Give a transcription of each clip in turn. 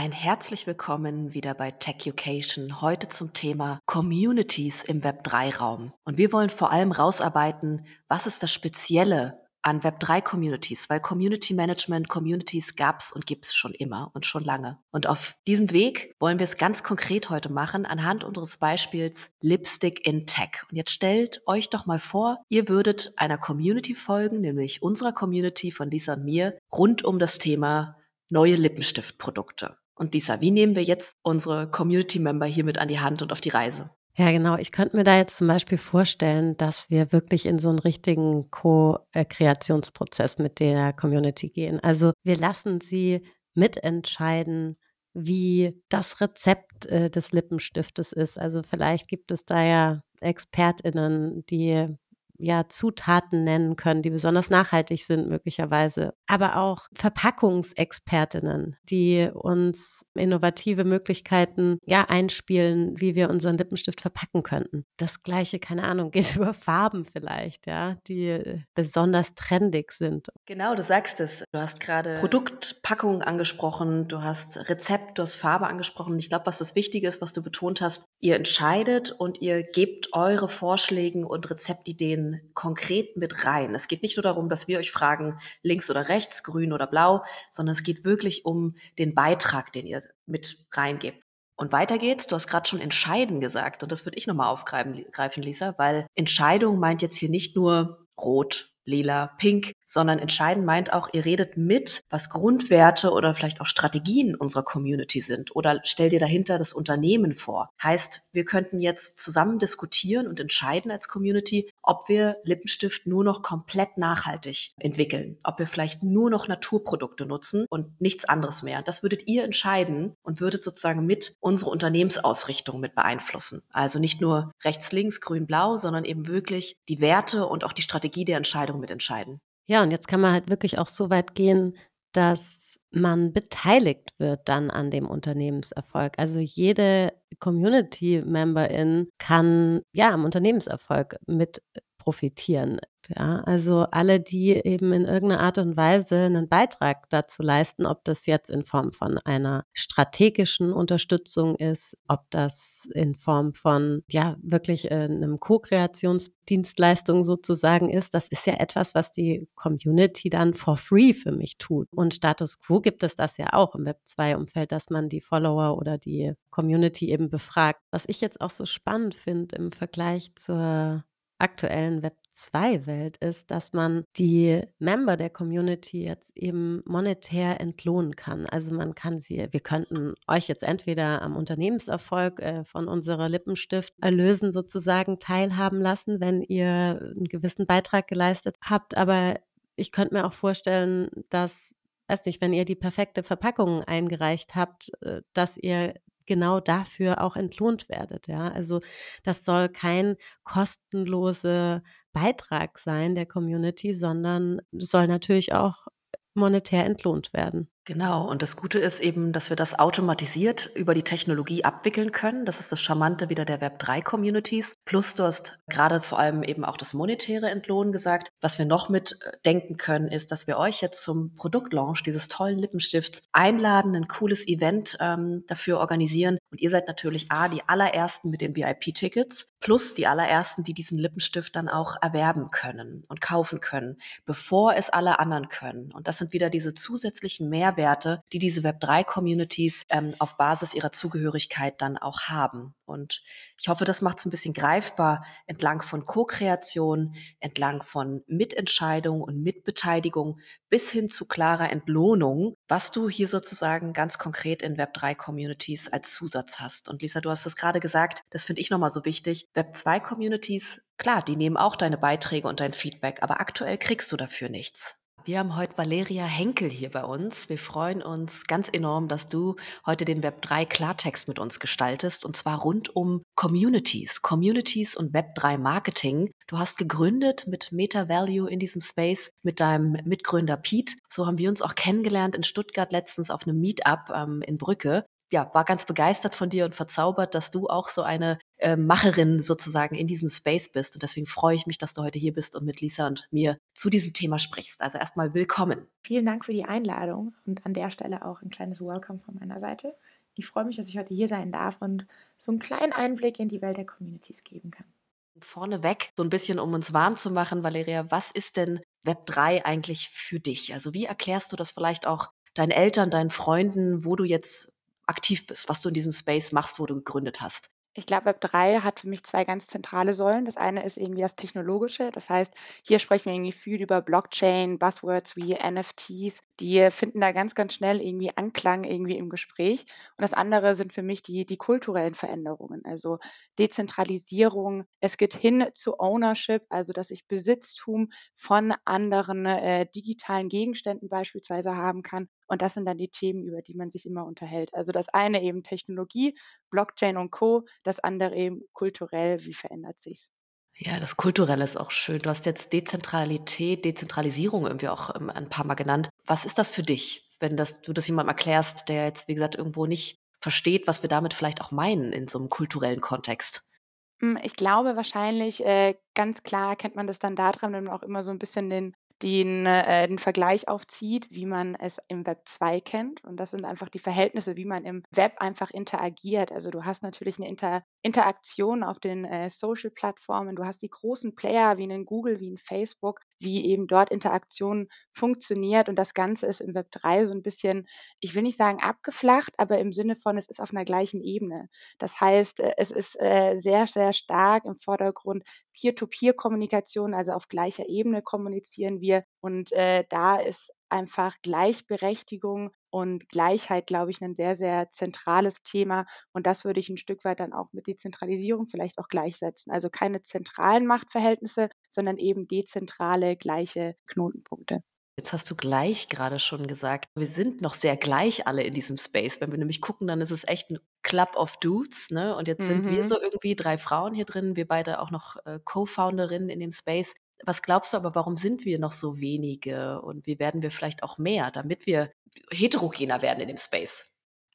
Ein herzlich willkommen wieder bei TechUcation, heute zum Thema Communities im Web3-Raum. Und wir wollen vor allem rausarbeiten, was ist das Spezielle an Web3-Communities, weil Community Management, Communities gab's und gibt's schon immer und schon lange. Und auf diesem Weg wollen wir es ganz konkret heute machen, anhand unseres Beispiels Lipstick in Tech. Und jetzt stellt euch doch mal vor, ihr würdet einer Community folgen, nämlich unserer Community von Lisa und mir, rund um das Thema neue Lippenstiftprodukte. Und Lisa, wie nehmen wir jetzt unsere Community-Member hier mit an die Hand und auf die Reise? Ja, genau. Ich könnte mir da jetzt zum Beispiel vorstellen, dass wir wirklich in so einen richtigen Co-Kreationsprozess mit der Community gehen. Also wir lassen sie mitentscheiden, wie das Rezept äh, des Lippenstiftes ist. Also vielleicht gibt es da ja ExpertInnen, die ja, Zutaten nennen können, die besonders nachhaltig sind möglicherweise. Aber auch Verpackungsexpertinnen, die uns innovative Möglichkeiten ja einspielen, wie wir unseren Lippenstift verpacken könnten. Das gleiche, keine Ahnung, geht über Farben vielleicht, ja, die besonders trendig sind. Genau, du sagst es. Du hast gerade Produktpackung angesprochen, du hast Rezept, du hast Farbe angesprochen. Ich glaube, was das Wichtige ist, was du betont hast, ihr entscheidet und ihr gebt eure Vorschläge und Rezeptideen konkret mit rein. Es geht nicht nur darum, dass wir euch fragen, links oder rechts, grün oder blau, sondern es geht wirklich um den Beitrag, den ihr mit reingebt. Und weiter geht's. Du hast gerade schon entscheiden gesagt. Und das würde ich nochmal aufgreifen, Lisa, weil Entscheidung meint jetzt hier nicht nur rot, lila, pink, sondern entscheidend meint auch, ihr redet mit, was Grundwerte oder vielleicht auch Strategien unserer Community sind oder stellt ihr dahinter das Unternehmen vor. Heißt, wir könnten jetzt zusammen diskutieren und entscheiden als Community, ob wir Lippenstift nur noch komplett nachhaltig entwickeln, ob wir vielleicht nur noch Naturprodukte nutzen und nichts anderes mehr. Das würdet ihr entscheiden und würdet sozusagen mit unsere Unternehmensausrichtung mit beeinflussen. Also nicht nur rechts, links, grün, blau, sondern eben wirklich die Werte und auch die Strategie der Entscheidung mitentscheiden. Ja, und jetzt kann man halt wirklich auch so weit gehen, dass man beteiligt wird dann an dem Unternehmenserfolg. Also jede Community-Memberin kann ja am Unternehmenserfolg mit profitieren. Ja, also alle, die eben in irgendeiner Art und Weise einen Beitrag dazu leisten, ob das jetzt in Form von einer strategischen Unterstützung ist, ob das in Form von ja wirklich äh, einem Co-Kreationsdienstleistung sozusagen ist, das ist ja etwas, was die Community dann for free für mich tut. Und Status Quo gibt es das ja auch im Web 2-Umfeld, dass man die Follower oder die Community eben befragt. Was ich jetzt auch so spannend finde im Vergleich zur aktuellen Web 2-Welt ist, dass man die Member der Community jetzt eben monetär entlohnen kann. Also man kann sie, wir könnten euch jetzt entweder am Unternehmenserfolg äh, von unserer Lippenstift erlösen sozusagen teilhaben lassen, wenn ihr einen gewissen Beitrag geleistet habt. Aber ich könnte mir auch vorstellen, dass weiß nicht, wenn ihr die perfekte Verpackung eingereicht habt, äh, dass ihr genau dafür auch entlohnt werdet. Ja, also das soll kein kostenloser Beitrag sein der Community, sondern soll natürlich auch monetär entlohnt werden. Genau, und das Gute ist eben, dass wir das automatisiert über die Technologie abwickeln können. Das ist das Charmante wieder der Web3-Communities. Plus du hast gerade vor allem eben auch das monetäre Entlohn gesagt. Was wir noch mit äh, können, ist, dass wir euch jetzt zum Produktlaunch dieses tollen Lippenstifts einladen, ein cooles Event ähm, dafür organisieren. Und ihr seid natürlich A, die allerersten mit den VIP-Tickets, plus die allerersten, die diesen Lippenstift dann auch erwerben können und kaufen können, bevor es alle anderen können. Und das sind wieder diese zusätzlichen Mehrwerte, Mehrwerte, die diese Web3-Communities ähm, auf Basis ihrer Zugehörigkeit dann auch haben. Und ich hoffe, das macht es ein bisschen greifbar entlang von Co-Kreation, entlang von Mitentscheidung und Mitbeteiligung bis hin zu klarer Entlohnung, was du hier sozusagen ganz konkret in Web3-Communities als Zusatz hast. Und Lisa, du hast es gerade gesagt, das finde ich nochmal so wichtig. Web2-Communities, klar, die nehmen auch deine Beiträge und dein Feedback, aber aktuell kriegst du dafür nichts. Wir haben heute Valeria Henkel hier bei uns. Wir freuen uns ganz enorm, dass du heute den Web3 Klartext mit uns gestaltest und zwar rund um Communities, Communities und Web3 Marketing. Du hast gegründet mit Meta Value in diesem Space mit deinem Mitgründer Pete. So haben wir uns auch kennengelernt in Stuttgart letztens auf einem Meetup ähm, in Brücke. Ja, war ganz begeistert von dir und verzaubert, dass du auch so eine äh, Macherin sozusagen in diesem Space bist. Und deswegen freue ich mich, dass du heute hier bist und mit Lisa und mir zu diesem Thema sprichst. Also erstmal willkommen. Vielen Dank für die Einladung und an der Stelle auch ein kleines Welcome von meiner Seite. Ich freue mich, dass ich heute hier sein darf und so einen kleinen Einblick in die Welt der Communities geben kann. Vorneweg, so ein bisschen, um uns warm zu machen, Valeria, was ist denn Web 3 eigentlich für dich? Also wie erklärst du das vielleicht auch deinen Eltern, deinen Freunden, wo du jetzt aktiv bist, was du in diesem Space machst, wo du gegründet hast? Ich glaube, Web 3 hat für mich zwei ganz zentrale Säulen. Das eine ist irgendwie das Technologische. Das heißt, hier sprechen wir irgendwie viel über Blockchain, Buzzwords wie NFTs. Die finden da ganz, ganz schnell irgendwie Anklang irgendwie im Gespräch. Und das andere sind für mich die, die kulturellen Veränderungen. Also Dezentralisierung. Es geht hin zu Ownership, also dass ich Besitztum von anderen äh, digitalen Gegenständen beispielsweise haben kann. Und das sind dann die Themen, über die man sich immer unterhält. Also das eine eben Technologie, Blockchain und Co., das andere eben kulturell, wie verändert sich's? Ja, das Kulturelle ist auch schön. Du hast jetzt Dezentralität, Dezentralisierung irgendwie auch ähm, ein paar Mal genannt. Was ist das für dich, wenn das, du das jemandem erklärst, der jetzt, wie gesagt, irgendwo nicht versteht, was wir damit vielleicht auch meinen in so einem kulturellen Kontext? Hm, ich glaube wahrscheinlich, äh, ganz klar kennt man das dann daran, wenn man auch immer so ein bisschen den den, äh, den Vergleich aufzieht, wie man es im Web 2 kennt. Und das sind einfach die Verhältnisse, wie man im Web einfach interagiert. Also du hast natürlich eine Inter Interaktion auf den äh, Social-Plattformen, du hast die großen Player wie einen Google, wie ein Facebook, wie eben dort Interaktion funktioniert. Und das Ganze ist im Web 3 so ein bisschen, ich will nicht sagen abgeflacht, aber im Sinne von, es ist auf einer gleichen Ebene. Das heißt, äh, es ist äh, sehr, sehr stark im Vordergrund Peer-to-Peer-Kommunikation, also auf gleicher Ebene kommunizieren wir. Und äh, da ist einfach Gleichberechtigung und Gleichheit, glaube ich, ein sehr, sehr zentrales Thema. Und das würde ich ein Stück weit dann auch mit Dezentralisierung vielleicht auch gleichsetzen. Also keine zentralen Machtverhältnisse, sondern eben dezentrale, gleiche Knotenpunkte. Jetzt hast du gleich gerade schon gesagt, wir sind noch sehr gleich alle in diesem Space. Wenn wir nämlich gucken, dann ist es echt ein Club of Dudes, ne? Und jetzt mhm. sind wir mhm. so irgendwie drei Frauen hier drin, wir beide auch noch äh, Co-Founderinnen in dem Space. Was glaubst du aber, warum sind wir noch so wenige und wie werden wir vielleicht auch mehr, damit wir heterogener werden in dem Space?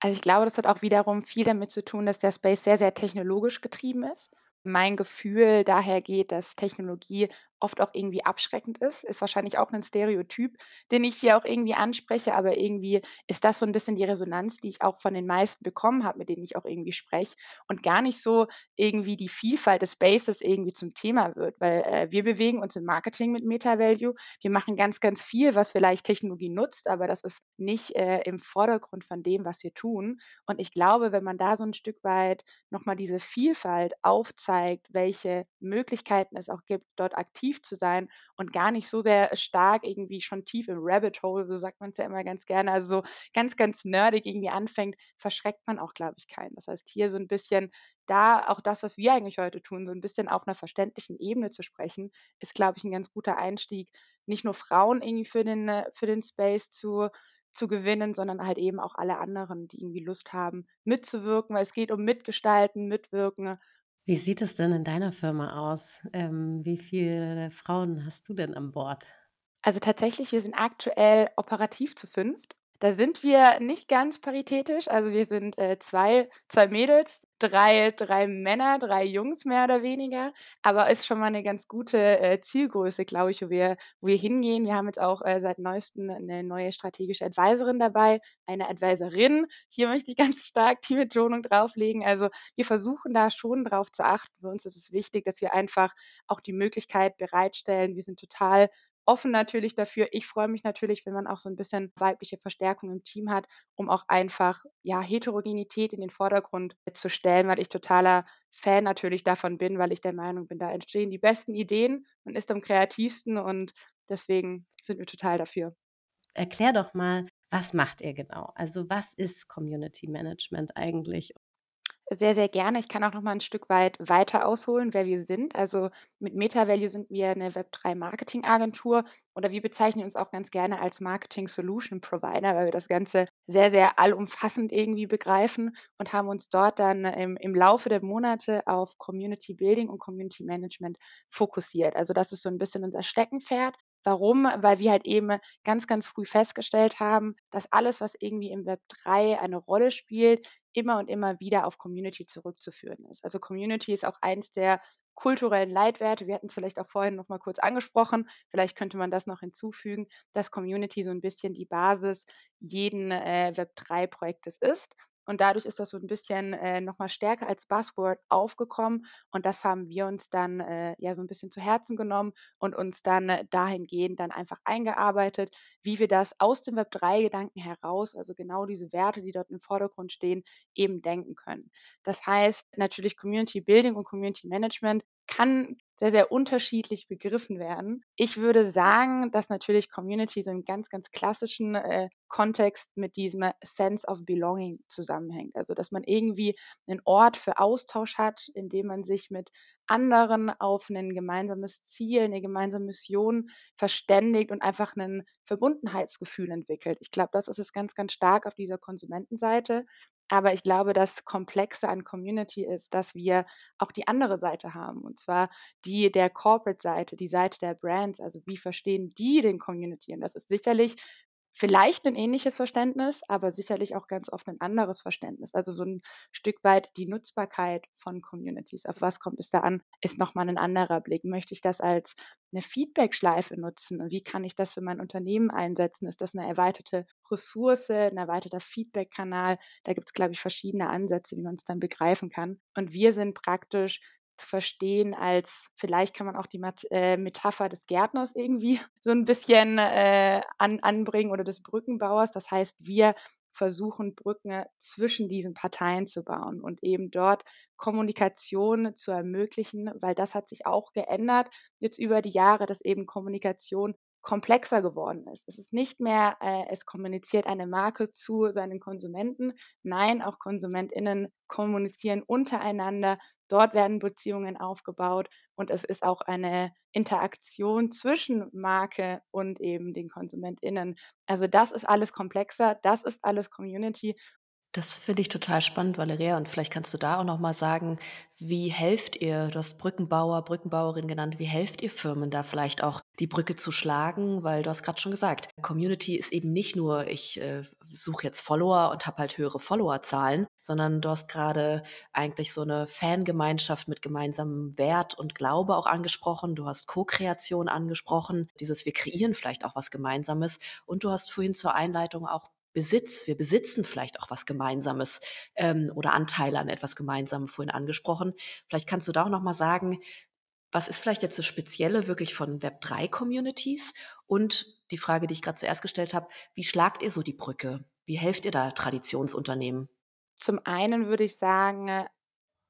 Also ich glaube, das hat auch wiederum viel damit zu tun, dass der Space sehr, sehr technologisch getrieben ist. Mein Gefühl daher geht, dass Technologie oft auch irgendwie abschreckend ist. Ist wahrscheinlich auch ein Stereotyp, den ich hier auch irgendwie anspreche, aber irgendwie ist das so ein bisschen die Resonanz, die ich auch von den meisten bekommen habe, mit denen ich auch irgendwie spreche und gar nicht so irgendwie die Vielfalt des Spaces irgendwie zum Thema wird, weil äh, wir bewegen uns im Marketing mit Meta Value. Wir machen ganz, ganz viel, was vielleicht Technologie nutzt, aber das ist nicht äh, im Vordergrund von dem, was wir tun. Und ich glaube, wenn man da so ein Stück weit nochmal diese Vielfalt aufzeigt, welche Möglichkeiten es auch gibt, dort aktiv aktiv zu sein und gar nicht so sehr stark irgendwie schon tief im Rabbit Hole, so sagt man es ja immer ganz gerne, also so ganz, ganz nerdig irgendwie anfängt, verschreckt man auch, glaube ich, keinen. Das heißt, hier so ein bisschen da auch das, was wir eigentlich heute tun, so ein bisschen auf einer verständlichen Ebene zu sprechen, ist, glaube ich, ein ganz guter Einstieg, nicht nur Frauen irgendwie für den, äh, für den Space zu zu gewinnen, sondern halt eben auch alle anderen, die irgendwie Lust haben, mitzuwirken, weil es geht um Mitgestalten, Mitwirken wie sieht es denn in deiner Firma aus? Ähm, wie viele Frauen hast du denn an Bord? Also tatsächlich, wir sind aktuell operativ zu fünft. Da sind wir nicht ganz paritätisch. Also wir sind äh, zwei, zwei Mädels, drei, drei Männer, drei Jungs mehr oder weniger. Aber ist schon mal eine ganz gute äh, Zielgröße, glaube ich, wo wir, wo wir hingehen. Wir haben jetzt auch äh, seit neuestem eine neue strategische Advisorin dabei, eine Advisorin. Hier möchte ich ganz stark die Betonung drauflegen. Also wir versuchen da schon drauf zu achten. Für uns ist es wichtig, dass wir einfach auch die Möglichkeit bereitstellen. Wir sind total offen natürlich dafür. Ich freue mich natürlich, wenn man auch so ein bisschen weibliche Verstärkung im Team hat, um auch einfach ja Heterogenität in den Vordergrund zu stellen, weil ich totaler Fan natürlich davon bin, weil ich der Meinung bin, da entstehen die besten Ideen und ist am kreativsten und deswegen sind wir total dafür. Erklär doch mal, was macht ihr genau? Also was ist Community Management eigentlich sehr, sehr gerne. Ich kann auch noch mal ein Stück weit weiter ausholen, wer wir sind. Also mit MetaValue sind wir eine Web3-Marketing-Agentur oder wir bezeichnen uns auch ganz gerne als Marketing-Solution-Provider, weil wir das Ganze sehr, sehr allumfassend irgendwie begreifen und haben uns dort dann im, im Laufe der Monate auf Community Building und Community Management fokussiert. Also das ist so ein bisschen unser Steckenpferd. Warum? Weil wir halt eben ganz, ganz früh festgestellt haben, dass alles, was irgendwie im Web 3 eine Rolle spielt, immer und immer wieder auf Community zurückzuführen ist. Also Community ist auch eins der kulturellen Leitwerte. Wir hatten es vielleicht auch vorhin noch mal kurz angesprochen. Vielleicht könnte man das noch hinzufügen, dass Community so ein bisschen die Basis jeden äh, Web3-Projektes ist. Und dadurch ist das so ein bisschen äh, nochmal stärker als Buzzword aufgekommen. Und das haben wir uns dann äh, ja so ein bisschen zu Herzen genommen und uns dann äh, dahingehend dann einfach eingearbeitet, wie wir das aus dem Web3-Gedanken heraus, also genau diese Werte, die dort im Vordergrund stehen, eben denken können. Das heißt natürlich Community Building und Community Management kann sehr, sehr unterschiedlich begriffen werden. Ich würde sagen, dass natürlich Community so im ganz, ganz klassischen äh, Kontext mit diesem Sense of Belonging zusammenhängt. Also, dass man irgendwie einen Ort für Austausch hat, in dem man sich mit anderen auf ein gemeinsames Ziel, eine gemeinsame Mission verständigt und einfach ein Verbundenheitsgefühl entwickelt. Ich glaube, das ist es ganz, ganz stark auf dieser Konsumentenseite. Aber ich glaube, das Komplexe an Community ist, dass wir auch die andere Seite haben. Und zwar die der Corporate-Seite, die Seite der Brands. Also wie verstehen die den Community? Und das ist sicherlich vielleicht ein ähnliches Verständnis, aber sicherlich auch ganz oft ein anderes Verständnis. Also so ein Stück weit die Nutzbarkeit von Communities. Auf was kommt es da an? Ist nochmal ein anderer Blick. Möchte ich das als eine Feedback-Schleife nutzen? Und wie kann ich das für mein Unternehmen einsetzen? Ist das eine erweiterte Ressource, ein erweiterter Feedback-Kanal? Da gibt es, glaube ich, verschiedene Ansätze, wie man es dann begreifen kann. Und wir sind praktisch zu verstehen als, vielleicht kann man auch die Mat äh, Metapher des Gärtners irgendwie so ein bisschen äh, an, anbringen oder des Brückenbauers. Das heißt, wir versuchen, Brücken zwischen diesen Parteien zu bauen und eben dort Kommunikation zu ermöglichen, weil das hat sich auch geändert jetzt über die Jahre, dass eben Kommunikation komplexer geworden ist. Es ist nicht mehr, äh, es kommuniziert eine Marke zu seinen Konsumenten. Nein, auch KonsumentInnen kommunizieren untereinander. Dort werden Beziehungen aufgebaut und es ist auch eine Interaktion zwischen Marke und eben den KonsumentInnen. Also das ist alles komplexer, das ist alles Community das finde ich total spannend, Valeria. Und vielleicht kannst du da auch noch mal sagen, wie helft ihr, du hast Brückenbauer, Brückenbauerin genannt, wie helft ihr Firmen da vielleicht auch die Brücke zu schlagen? Weil du hast gerade schon gesagt, Community ist eben nicht nur, ich äh, suche jetzt Follower und habe halt höhere Followerzahlen, sondern du hast gerade eigentlich so eine Fangemeinschaft mit gemeinsamem Wert und Glaube auch angesprochen. Du hast Co-Kreation angesprochen, dieses wir kreieren vielleicht auch was Gemeinsames. Und du hast vorhin zur Einleitung auch Besitz, wir besitzen vielleicht auch was Gemeinsames ähm, oder Anteile an etwas Gemeinsamem vorhin angesprochen. Vielleicht kannst du da auch noch mal sagen, was ist vielleicht jetzt das Spezielle wirklich von Web3-Communities? Und die Frage, die ich gerade zuerst gestellt habe, wie schlagt ihr so die Brücke? Wie helft ihr da Traditionsunternehmen? Zum einen würde ich sagen,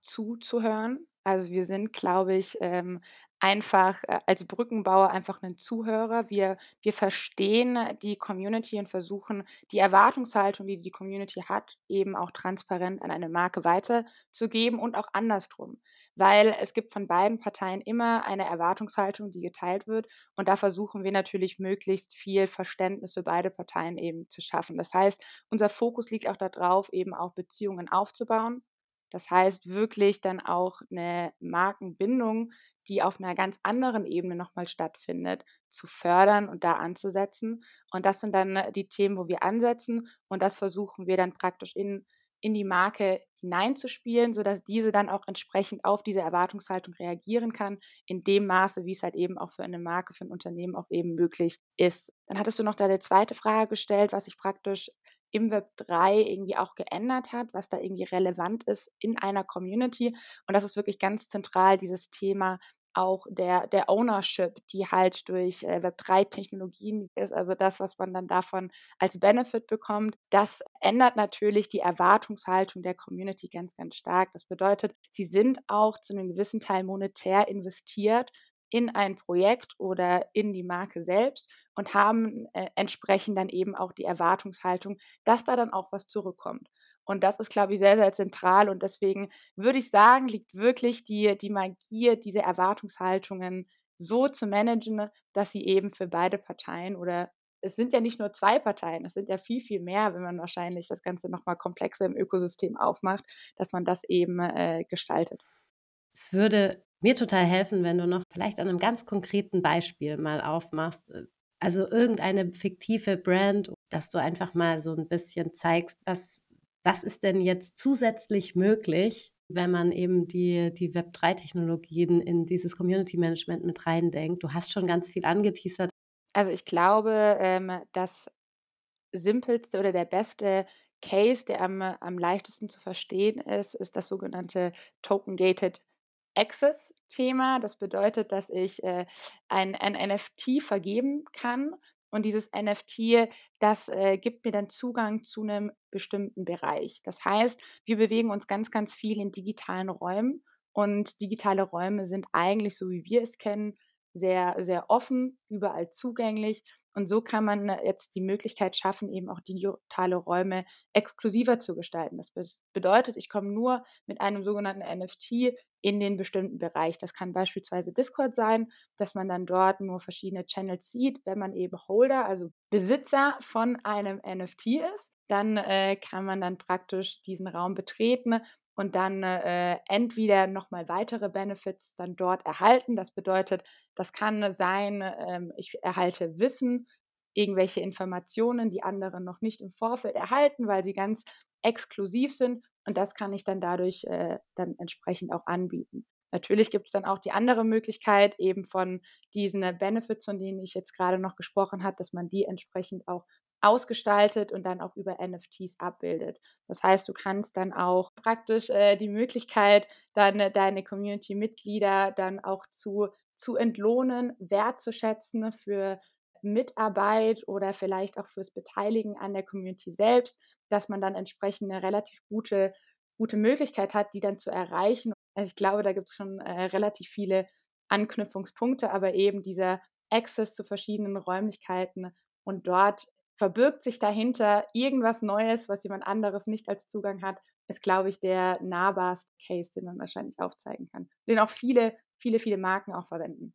zuzuhören. Also wir sind, glaube ich, ähm, einfach äh, als Brückenbauer einfach ein Zuhörer. Wir, wir verstehen die Community und versuchen, die Erwartungshaltung, die die Community hat, eben auch transparent an eine Marke weiterzugeben und auch andersrum. Weil es gibt von beiden Parteien immer eine Erwartungshaltung, die geteilt wird. Und da versuchen wir natürlich möglichst viel Verständnis für beide Parteien eben zu schaffen. Das heißt, unser Fokus liegt auch darauf, eben auch Beziehungen aufzubauen. Das heißt, wirklich dann auch eine Markenbindung die auf einer ganz anderen Ebene nochmal stattfindet, zu fördern und da anzusetzen. Und das sind dann äh, die Themen, wo wir ansetzen und das versuchen wir dann praktisch in, in die Marke hineinzuspielen, sodass diese dann auch entsprechend auf diese Erwartungshaltung reagieren kann, in dem Maße, wie es halt eben auch für eine Marke, für ein Unternehmen auch eben möglich ist. Dann hattest du noch da eine zweite Frage gestellt, was ich praktisch im Web 3 irgendwie auch geändert hat, was da irgendwie relevant ist in einer Community. Und das ist wirklich ganz zentral, dieses Thema auch der, der Ownership, die halt durch äh, Web3-Technologien ist, also das, was man dann davon als Benefit bekommt, das ändert natürlich die Erwartungshaltung der Community ganz, ganz stark. Das bedeutet, sie sind auch zu einem gewissen Teil monetär investiert in ein Projekt oder in die Marke selbst und haben äh, entsprechend dann eben auch die Erwartungshaltung, dass da dann auch was zurückkommt. Und das ist, glaube ich, sehr, sehr zentral. Und deswegen würde ich sagen, liegt wirklich die, die Magie, diese Erwartungshaltungen so zu managen, dass sie eben für beide Parteien oder es sind ja nicht nur zwei Parteien, es sind ja viel, viel mehr, wenn man wahrscheinlich das Ganze nochmal komplexer im Ökosystem aufmacht, dass man das eben äh, gestaltet. Es würde mir total helfen, wenn du noch vielleicht an einem ganz konkreten Beispiel mal aufmachst. Äh, also irgendeine fiktive Brand, dass du einfach mal so ein bisschen zeigst, was was ist denn jetzt zusätzlich möglich, wenn man eben die, die Web3-Technologien in dieses Community-Management mit reindenkt? Du hast schon ganz viel angeteasert. Also ich glaube, ähm, das simpelste oder der beste Case, der am, am leichtesten zu verstehen ist, ist das sogenannte Token-Gated Access-Thema. Das bedeutet, dass ich äh, ein, ein NFT vergeben kann und dieses NFT, das äh, gibt mir dann Zugang zu einem bestimmten Bereich. Das heißt, wir bewegen uns ganz, ganz viel in digitalen Räumen und digitale Räume sind eigentlich, so wie wir es kennen, sehr, sehr offen, überall zugänglich und so kann man äh, jetzt die Möglichkeit schaffen, eben auch digitale Räume exklusiver zu gestalten. Das bedeutet, ich komme nur mit einem sogenannten NFT in den bestimmten Bereich. Das kann beispielsweise Discord sein, dass man dann dort nur verschiedene Channels sieht. Wenn man eben Holder, also Besitzer von einem NFT ist, dann äh, kann man dann praktisch diesen Raum betreten und dann äh, entweder nochmal weitere Benefits dann dort erhalten. Das bedeutet, das kann sein, ähm, ich erhalte Wissen, irgendwelche Informationen, die andere noch nicht im Vorfeld erhalten, weil sie ganz exklusiv sind und das kann ich dann dadurch äh, dann entsprechend auch anbieten. Natürlich gibt es dann auch die andere Möglichkeit eben von diesen Benefits, von denen ich jetzt gerade noch gesprochen habe, dass man die entsprechend auch ausgestaltet und dann auch über NFTs abbildet. Das heißt, du kannst dann auch praktisch äh, die Möglichkeit, dann äh, deine Community-Mitglieder dann auch zu, zu entlohnen, wertzuschätzen für Mitarbeit oder vielleicht auch fürs Beteiligen an der Community selbst, dass man dann entsprechend eine relativ gute, gute Möglichkeit hat, die dann zu erreichen. Also ich glaube, da gibt es schon äh, relativ viele Anknüpfungspunkte, aber eben dieser Access zu verschiedenen Räumlichkeiten und dort verbirgt sich dahinter irgendwas Neues, was jemand anderes nicht als Zugang hat, ist, glaube ich, der nahbarste Case, den man wahrscheinlich aufzeigen kann. Den auch viele, viele, viele Marken auch verwenden.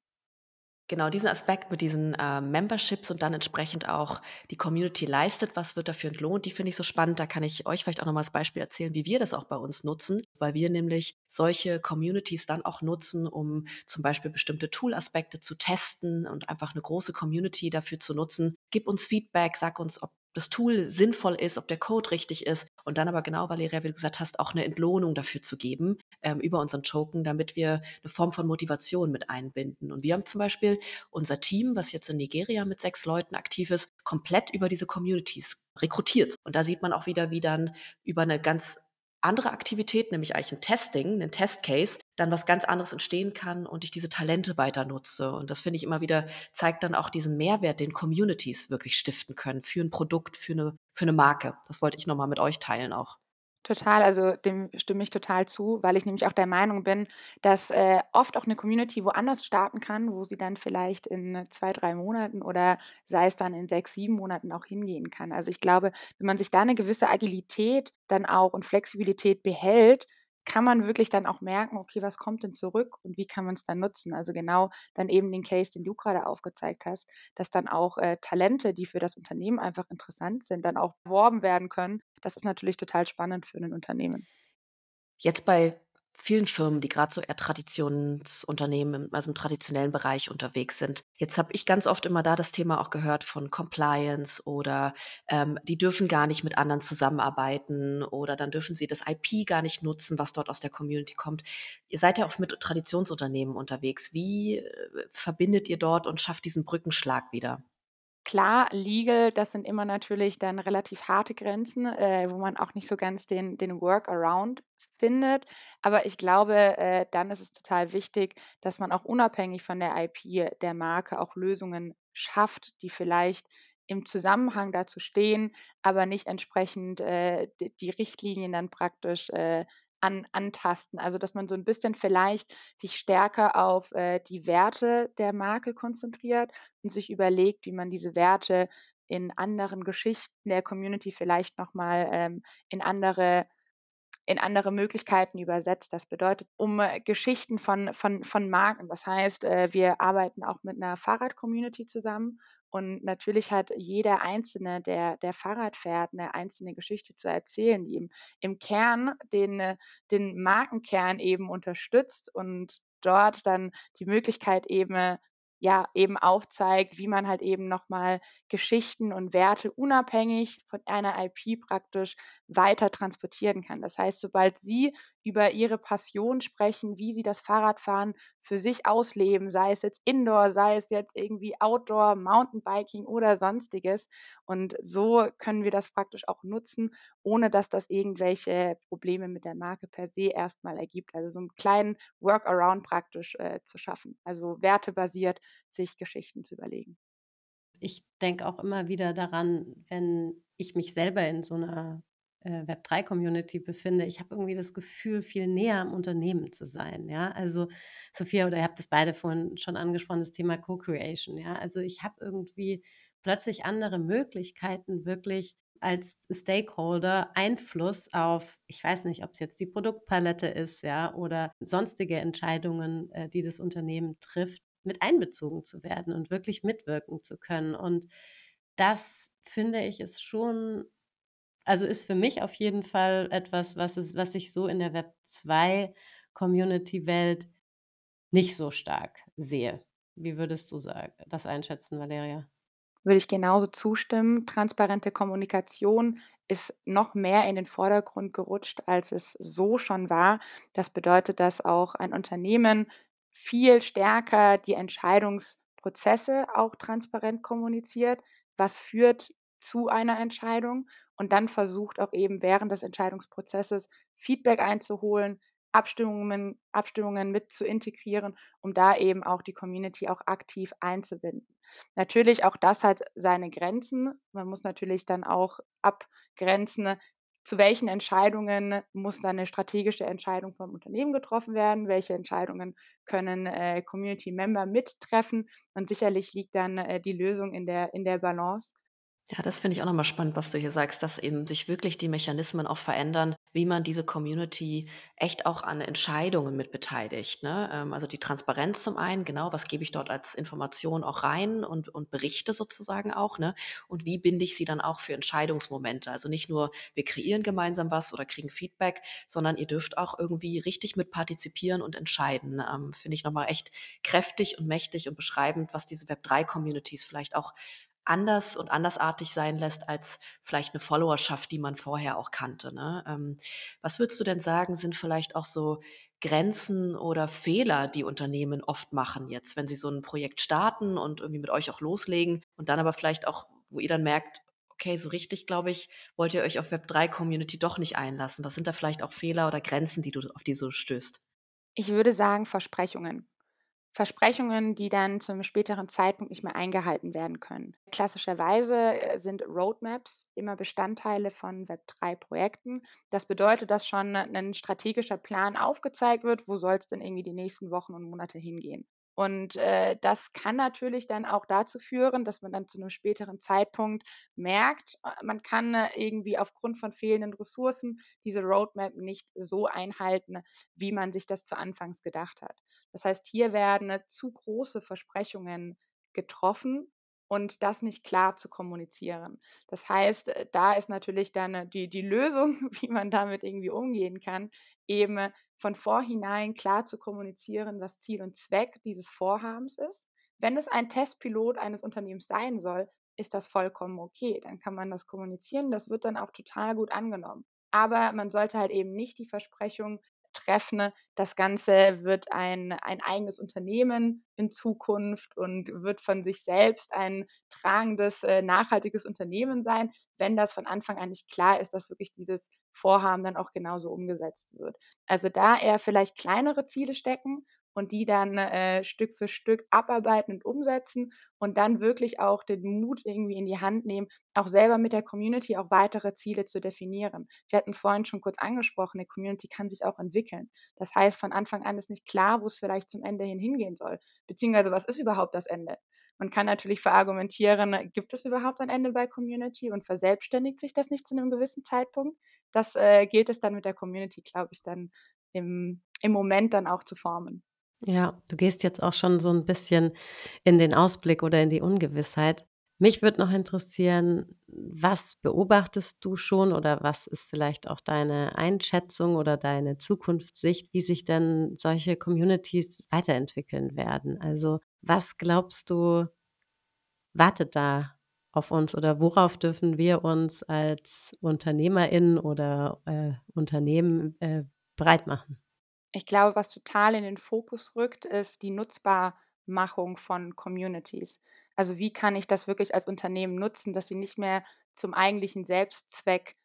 Genau, diesen Aspekt mit diesen äh, Memberships und dann entsprechend auch die Community leistet, was wird dafür entlohnt, die finde ich so spannend. Da kann ich euch vielleicht auch nochmal das Beispiel erzählen, wie wir das auch bei uns nutzen, weil wir nämlich solche Communities dann auch nutzen, um zum Beispiel bestimmte Tool-Aspekte zu testen und einfach eine große Community dafür zu nutzen. Gib uns Feedback, sag uns, ob das Tool sinnvoll ist, ob der Code richtig ist und dann aber genau, Valeria, wie du gesagt hast, auch eine Entlohnung dafür zu geben ähm, über unseren Token, damit wir eine Form von Motivation mit einbinden. Und wir haben zum Beispiel unser Team, was jetzt in Nigeria mit sechs Leuten aktiv ist, komplett über diese Communities rekrutiert. Und da sieht man auch wieder, wie dann über eine ganz andere Aktivität, nämlich eigentlich ein Testing, ein Testcase, dann was ganz anderes entstehen kann und ich diese Talente weiter nutze. Und das finde ich immer wieder, zeigt dann auch diesen Mehrwert, den Communities wirklich stiften können für ein Produkt, für eine, für eine Marke. Das wollte ich nochmal mit euch teilen auch. Total, also dem stimme ich total zu, weil ich nämlich auch der Meinung bin, dass äh, oft auch eine Community woanders starten kann, wo sie dann vielleicht in zwei, drei Monaten oder sei es dann in sechs, sieben Monaten auch hingehen kann. Also ich glaube, wenn man sich da eine gewisse Agilität dann auch und Flexibilität behält, kann man wirklich dann auch merken, okay, was kommt denn zurück und wie kann man es dann nutzen? Also genau dann eben den Case, den du gerade aufgezeigt hast, dass dann auch äh, Talente, die für das Unternehmen einfach interessant sind, dann auch beworben werden können. Das ist natürlich total spannend für ein Unternehmen. Jetzt bei vielen Firmen, die gerade so eher Traditionsunternehmen, also im traditionellen Bereich unterwegs sind. Jetzt habe ich ganz oft immer da das Thema auch gehört von Compliance oder ähm, die dürfen gar nicht mit anderen zusammenarbeiten oder dann dürfen sie das IP gar nicht nutzen, was dort aus der Community kommt. Ihr seid ja oft mit Traditionsunternehmen unterwegs. Wie äh, verbindet ihr dort und schafft diesen Brückenschlag wieder? Klar, legal, das sind immer natürlich dann relativ harte Grenzen, äh, wo man auch nicht so ganz den, den Workaround findet. Aber ich glaube, äh, dann ist es total wichtig, dass man auch unabhängig von der IP der Marke auch Lösungen schafft, die vielleicht im Zusammenhang dazu stehen, aber nicht entsprechend äh, die, Richtlinien dann praktisch äh, an, antasten. Also dass man so ein bisschen vielleicht sich stärker auf äh, die Werte der Marke konzentriert und sich überlegt, wie man diese Werte in anderen Geschichten der Community vielleicht nochmal ähm, in andere in andere Möglichkeiten übersetzt. Das bedeutet um äh, Geschichten von, von, von Marken. Das heißt, äh, wir arbeiten auch mit einer Fahrrad-Community zusammen und natürlich hat jeder Einzelne, der, der Fahrrad fährt, eine einzelne Geschichte zu erzählen, die im, im Kern den, äh, den Markenkern eben unterstützt und dort dann die Möglichkeit eben ja eben aufzeigt, wie man halt eben nochmal Geschichten und Werte unabhängig von einer IP praktisch weiter transportieren kann. Das heißt, sobald Sie über Ihre Passion sprechen, wie Sie das Fahrradfahren für sich ausleben, sei es jetzt Indoor, sei es jetzt irgendwie Outdoor, Mountainbiking oder sonstiges. Und so können wir das praktisch auch nutzen, ohne dass das irgendwelche Probleme mit der Marke per se erstmal ergibt. Also so einen kleinen Workaround praktisch äh, zu schaffen. Also wertebasiert sich Geschichten zu überlegen. Ich denke auch immer wieder daran, wenn ich mich selber in so einer äh, Web3-Community befinde, ich habe irgendwie das Gefühl, viel näher am Unternehmen zu sein. Ja, also Sophia oder ihr habt das beide vorhin schon angesprochen, das Thema Co-Creation. Ja, also ich habe irgendwie plötzlich andere Möglichkeiten, wirklich als Stakeholder Einfluss auf, ich weiß nicht, ob es jetzt die Produktpalette ist, ja, oder sonstige Entscheidungen, äh, die das Unternehmen trifft, mit einbezogen zu werden und wirklich mitwirken zu können. Und das finde ich ist schon, also ist für mich auf jeden Fall etwas, was, es, was ich so in der Web 2 Community-Welt nicht so stark sehe. Wie würdest du das einschätzen, Valeria? Würde ich genauso zustimmen. Transparente Kommunikation ist noch mehr in den Vordergrund gerutscht, als es so schon war. Das bedeutet, dass auch ein Unternehmen viel stärker die Entscheidungsprozesse auch transparent kommuniziert, was führt zu einer Entscheidung und dann versucht auch eben während des Entscheidungsprozesses Feedback einzuholen, Abstimmungen, Abstimmungen mit zu integrieren, um da eben auch die Community auch aktiv einzubinden. Natürlich, auch das hat seine Grenzen. Man muss natürlich dann auch abgrenzen, zu welchen Entscheidungen muss dann eine strategische Entscheidung vom Unternehmen getroffen werden, welche Entscheidungen können äh, Community Member mittreffen? Und sicherlich liegt dann äh, die Lösung in der, in der Balance ja, das finde ich auch nochmal spannend, was du hier sagst, dass eben sich wirklich die Mechanismen auch verändern, wie man diese Community echt auch an Entscheidungen mit beteiligt. Ne? Ähm, also die Transparenz zum einen, genau, was gebe ich dort als Information auch rein und, und berichte sozusagen auch, ne? Und wie binde ich sie dann auch für Entscheidungsmomente? Also nicht nur, wir kreieren gemeinsam was oder kriegen Feedback, sondern ihr dürft auch irgendwie richtig mit partizipieren und entscheiden. Ähm, finde ich nochmal echt kräftig und mächtig und beschreibend, was diese Web3-Communities vielleicht auch anders und andersartig sein lässt als vielleicht eine Followerschaft, die man vorher auch kannte. Ne? Ähm, was würdest du denn sagen, sind vielleicht auch so Grenzen oder Fehler, die Unternehmen oft machen jetzt, wenn sie so ein Projekt starten und irgendwie mit euch auch loslegen und dann aber vielleicht auch, wo ihr dann merkt, okay, so richtig, glaube ich, wollt ihr euch auf Web3-Community doch nicht einlassen. Was sind da vielleicht auch Fehler oder Grenzen, die du, auf die so stößt? Ich würde sagen Versprechungen. Versprechungen, die dann zum späteren Zeitpunkt nicht mehr eingehalten werden können. Klassischerweise äh, sind Roadmaps immer Bestandteile von Web3-Projekten. Das bedeutet, dass schon ein strategischer Plan aufgezeigt wird, wo soll es denn irgendwie die nächsten Wochen und Monate hingehen. Und äh, das kann natürlich dann auch dazu führen, dass man dann zu einem späteren Zeitpunkt merkt, äh, man kann äh, irgendwie aufgrund von fehlenden Ressourcen diese Roadmap nicht so einhalten, wie man sich das zu Anfangs gedacht hat. Das heißt, hier werden äh, zu große Versprechungen getroffen und das nicht klar zu kommunizieren. Das heißt, da ist natürlich dann die, die Lösung, wie man damit irgendwie umgehen kann, eben von vorhinein klar zu kommunizieren, was Ziel und Zweck dieses Vorhabens ist. Wenn es ein Testpilot eines Unternehmens sein soll, ist das vollkommen okay. Dann kann man das kommunizieren. Das wird dann auch total gut angenommen. Aber man sollte halt eben nicht die Versprechung treffen. Das Ganze wird ein, ein eigenes Unternehmen in Zukunft und wird von sich selbst ein tragendes, äh, nachhaltiges Unternehmen sein, wenn das von Anfang an nicht klar ist, dass wirklich dieses Vorhaben dann auch genauso umgesetzt wird. Also da eher vielleicht kleinere Ziele stecken und die dann äh, Stück für Stück abarbeiten und umsetzen und dann wirklich auch den Mut irgendwie in die Hand nehmen, auch selber mit der Community auch weitere Ziele zu definieren. Wir hatten es vorhin schon kurz angesprochen, die Community kann sich auch entwickeln. Das heißt, von Anfang an ist nicht klar, wo es vielleicht zum Ende hin hingehen soll, beziehungsweise was ist überhaupt das Ende. Man kann natürlich verargumentieren, gibt es überhaupt ein Ende bei Community und verselbstständigt sich das nicht zu einem gewissen Zeitpunkt? Das äh, gilt es dann mit der Community, glaube ich, dann im, im Moment dann auch zu formen. Ja, du gehst jetzt auch schon so ein bisschen in den Ausblick oder in die Ungewissheit. Mich würde noch interessieren, was beobachtest du schon oder was ist vielleicht auch deine Einschätzung oder deine Zukunftssicht, wie sich denn solche Communities weiterentwickeln werden? Also, Was glaubst du, wartet da auf uns oder worauf dürfen wir uns als UnternehmerInnen oder, äh, Unternehmen, äh, bereit machen? Ich glaube, was total in den Fokus rückt, ist die Nutzbarmachung von Communities. Also wie kann ich das wirklich als Unternehmen nutzen, dass sie nicht mehr zum eigentlichen Selbstzweck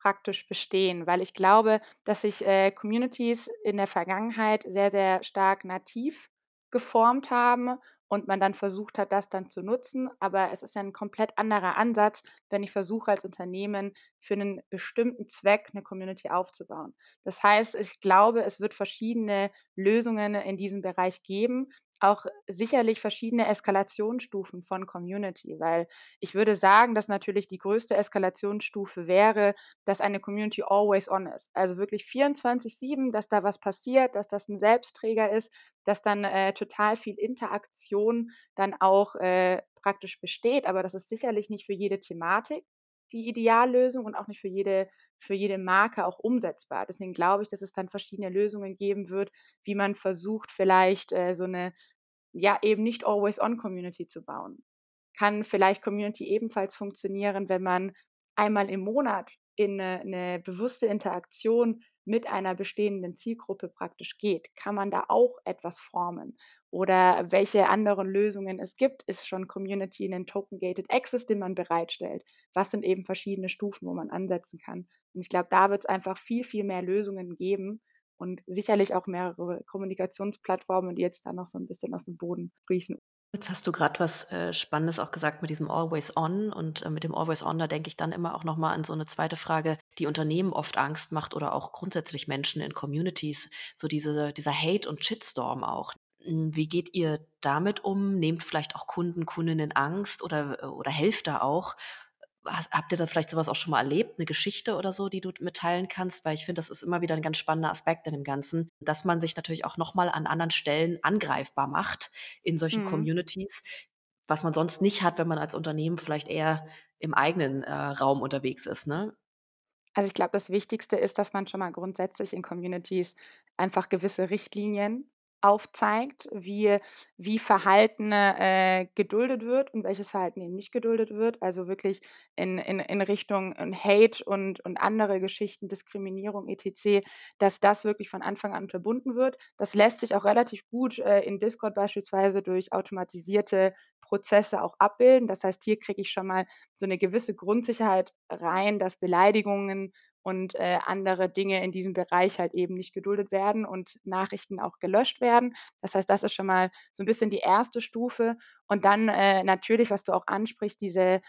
praktisch bestehen, weil ich glaube, dass sich äh, Communities in der Vergangenheit sehr, sehr stark nativ geformt haben und man dann versucht hat, das dann zu nutzen. Aber es ist ja ein komplett anderer Ansatz, wenn ich versuche als Unternehmen für einen bestimmten Zweck eine Community aufzubauen. Das heißt, ich glaube, es wird verschiedene Lösungen in diesem Bereich geben, auch sicherlich verschiedene Eskalationsstufen von Community, weil ich würde sagen, dass natürlich die größte Eskalationsstufe wäre, dass eine Community always on ist. Also wirklich 24-7, dass da was passiert, dass das ein Selbstträger ist, dass dann äh, total viel Interaktion dann auch äh, praktisch besteht. Aber das ist sicherlich nicht für jede Thematik die Ideallösung und auch nicht für jede für jede Marke auch umsetzbar. Deswegen glaube ich, dass es dann verschiedene Lösungen geben wird, wie man versucht, vielleicht äh, so eine, ja, eben nicht Always-On-Community zu bauen. Kann vielleicht Community ebenfalls funktionieren, wenn man einmal im Monat in eine, eine bewusste Interaktion mit einer bestehenden Zielgruppe praktisch geht. Kann man da auch etwas formen? Oder welche anderen Lösungen es gibt, ist schon Community in den Token-Gated Access, den man bereitstellt. Was sind eben verschiedene Stufen, wo man ansetzen kann? Und ich glaube, da wird es einfach viel, viel mehr Lösungen geben und sicherlich auch mehrere Kommunikationsplattformen, die jetzt da noch so ein bisschen aus dem Boden sprießen. Jetzt hast du gerade was äh, Spannendes auch gesagt mit diesem Always On und äh, mit dem Always On, da denke ich dann immer auch noch mal an so eine zweite Frage, die Unternehmen oft Angst macht oder auch grundsätzlich Menschen in Communities, so diese dieser Hate und Shitstorm auch. Hm, wie geht ihr damit um? Nehmt vielleicht auch Kunden, Kundinnen Angst oder äh, oder helft da auch? Habt ihr da vielleicht sowas auch schon mal erlebt, eine Geschichte oder so, die du mitteilen kannst? Weil ich finde, das ist immer wieder ein ganz spannender Aspekt in dem Ganzen, dass man sich natürlich auch noch mal an anderen Stellen angreifbar macht in solchen Mhm. Communities, was man sonst nicht hat, wenn man als Unternehmen vielleicht eher im eigenen, äh, Raum unterwegs ist, ne? Also ich glaube, das Wichtigste ist, dass man schon mal grundsätzlich in Communities einfach gewisse Richtlinien aufzeigt, wie, wie Verhalten äh, geduldet wird und welches Verhalten eben nicht geduldet wird. Also wirklich in, in, in Richtung in Hate und, und andere Geschichten, Diskriminierung, etc., dass das wirklich von Anfang an unterbunden wird. Das lässt sich auch relativ gut äh, in Discord beispielsweise durch automatisierte Prozesse auch abbilden. Das heißt, hier kriege ich schon mal so eine gewisse Grundsicherheit rein, dass Beleidigungen und äh, andere Dinge in diesem Bereich halt eben nicht geduldet werden und Nachrichten auch gelöscht werden. Das heißt, das ist schon mal so ein bisschen die erste Stufe. Und dann äh, natürlich, was du auch ansprichst, diese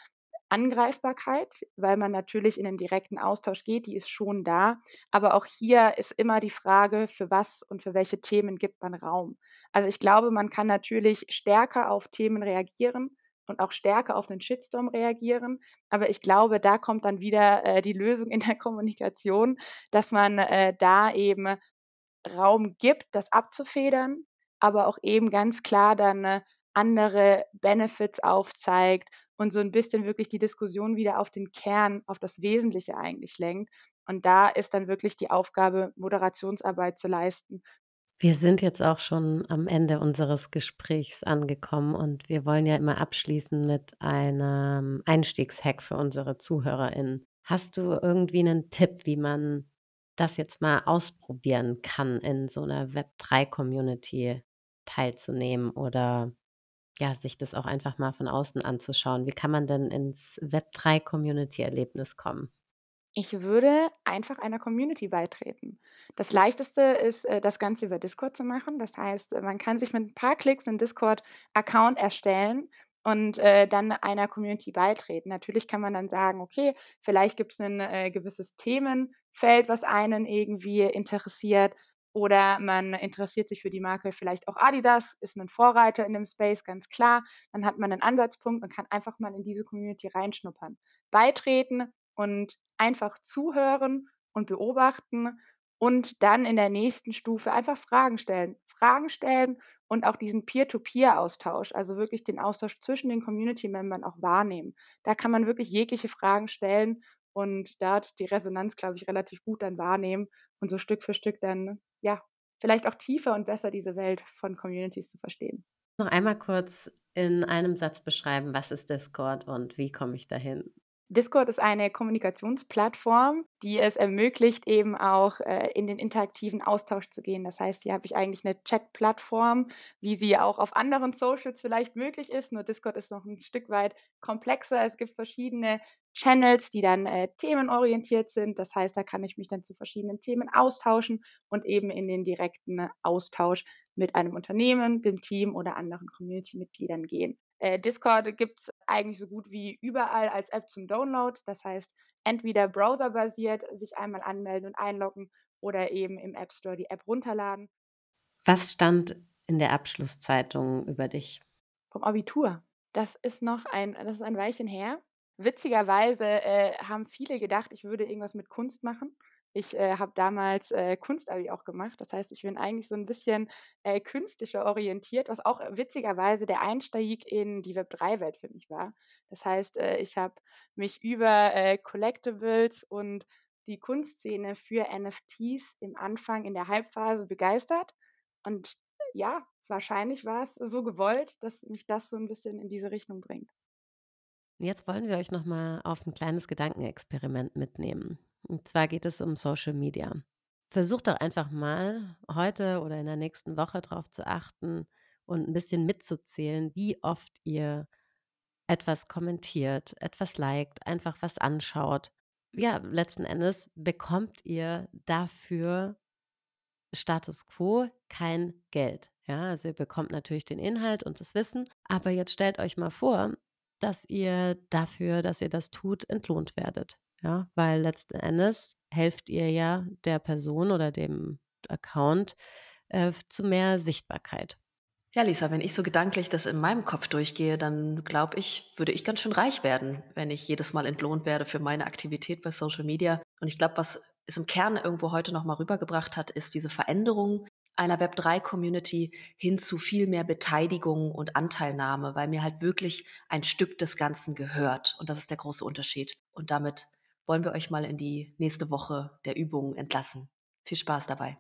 Angreifbarkeit, weil man natürlich in den direkten Austausch geht, die ist schon da. Aber auch hier ist immer die Frage, für was und für welche Themen gibt man Raum. Also ich glaube, man kann natürlich stärker auf Themen reagieren und auch stärker auf einen Shitstorm reagieren. Aber ich glaube, da kommt dann wieder äh, die Lösung in der Kommunikation, dass man äh, da eben Raum gibt, das abzufedern, aber auch eben ganz klar dann äh, andere Benefits aufzeigt und so ein bisschen wirklich die Diskussion wieder auf den Kern, auf das Wesentliche eigentlich lenkt. Und da ist dann wirklich die Aufgabe, Moderationsarbeit zu leisten Wir sind jetzt auch schon am Ende unseres Gesprächs angekommen und wir wollen ja immer abschließen mit einem Einstiegshack für unsere ZuhörerInnen. Hast du irgendwie einen Tipp, wie man das jetzt mal ausprobieren kann, in so einer Web3-Community teilzunehmen oder ja, sich das auch einfach mal von außen anzuschauen? Wie kann man denn ins Web3-Community-Erlebnis kommen? Ich würde einfach einer Community beitreten. Das Leichteste ist, äh, das Ganze über Discord zu machen. Das heißt, äh, man kann sich mit ein paar Klicks 'n Discord-Account erstellen und, äh, dann einer Community beitreten. Natürlich kann man dann sagen: „Okay, vielleicht gibt's 'nen, äh, gewisses Themenfeld, was einen irgendwie interessiert.“ Oder man interessiert sich für die Marke vielleicht auch Adidas, ist ein Vorreiter in dem Space, ganz klar. Dann hat man einen Ansatzpunkt und kann einfach mal in diese Community reinschnuppern. Beitreten und einfach zuhören und beobachten und dann in der nächsten Stufe einfach Fragen stellen. Fragen stellen und auch diesen Peer-to-Peer-Austausch, also wirklich den Austausch zwischen den Community-Membern auch wahrnehmen. Da kann man wirklich jegliche Fragen stellen und dort die Resonanz, glaube ich, relativ gut dann wahrnehmen und so Stück für Stück dann, ja, vielleicht auch tiefer und besser diese Welt von Communities zu verstehen. Noch einmal kurz in einem Satz beschreiben, was ist Discord und wie komme ich dahin? Discord ist eine Kommunikationsplattform, die es ermöglicht, eben auch äh, in den interaktiven Austausch zu gehen. Das heißt, hier habe ich eigentlich eine Chat-Plattform, wie sie auch auf anderen Socials vielleicht möglich ist. Nur Discord ist noch ein Stück weit komplexer. Es gibt verschiedene Channels, die dann äh, themenorientiert sind. Das heißt, da kann ich mich dann zu verschiedenen Themen austauschen und eben in den direkten Austausch mit einem Unternehmen, dem Team oder anderen Community-Mitgliedern gehen. Äh, Discord gibt es eigentlich so gut wie überall als App zum Download. Das heißt, entweder browserbasiert sich einmal anmelden und einloggen oder eben im App Store die App runterladen. Was stand in der Abschlusszeitung über dich? Vom Abitur. Das ist noch ein, das ist ein Weilchen her. Witzigerweise äh, haben viele gedacht, ich würde irgendwas mit Kunst machen. Ich äh, habe damals äh, Kunstabi auch gemacht. Das heißt, ich bin eigentlich so ein bisschen äh, künstlicher orientiert, was auch witzigerweise der Einstieg in die Web3-Welt für mich war. Das heißt, äh, ich habe mich über äh, Collectibles und die Kunstszene für NFTs im Anfang in der Halbphase begeistert. Und ja, wahrscheinlich war es so gewollt, dass mich das so ein bisschen in diese Richtung bringt. Jetzt wollen wir euch noch mal auf ein kleines Gedankenexperiment mitnehmen. Und zwar geht es um Social Media. Versucht doch einfach mal heute oder in der nächsten Woche darauf zu achten und ein bisschen mitzuzählen, wie oft ihr etwas kommentiert, etwas liked, einfach was anschaut. Ja, letzten Endes bekommt ihr dafür Status quo kein Geld. Ja, also ihr bekommt natürlich den Inhalt und das Wissen, aber jetzt stellt euch mal vor, dass ihr dafür, dass ihr das tut, entlohnt werdet. Ja, weil letzten Endes helft ihr ja der Person oder dem Account äh, zu mehr Sichtbarkeit. Ja, Lisa, wenn ich so gedanklich das in meinem Kopf durchgehe, dann glaube ich, würde ich ganz schön reich werden, wenn ich jedes Mal entlohnt werde für meine Aktivität bei Social Media. Und ich glaube, was es im Kern irgendwo heute noch mal rübergebracht hat, ist diese Veränderung einer Web3-Community hin zu viel mehr Beteiligung und Anteilnahme, weil mir halt wirklich ein Stück des Ganzen gehört. Und das ist der große Unterschied. Und damit wollen wir euch mal in die nächste Woche der Übungen entlassen. Viel Spaß dabei.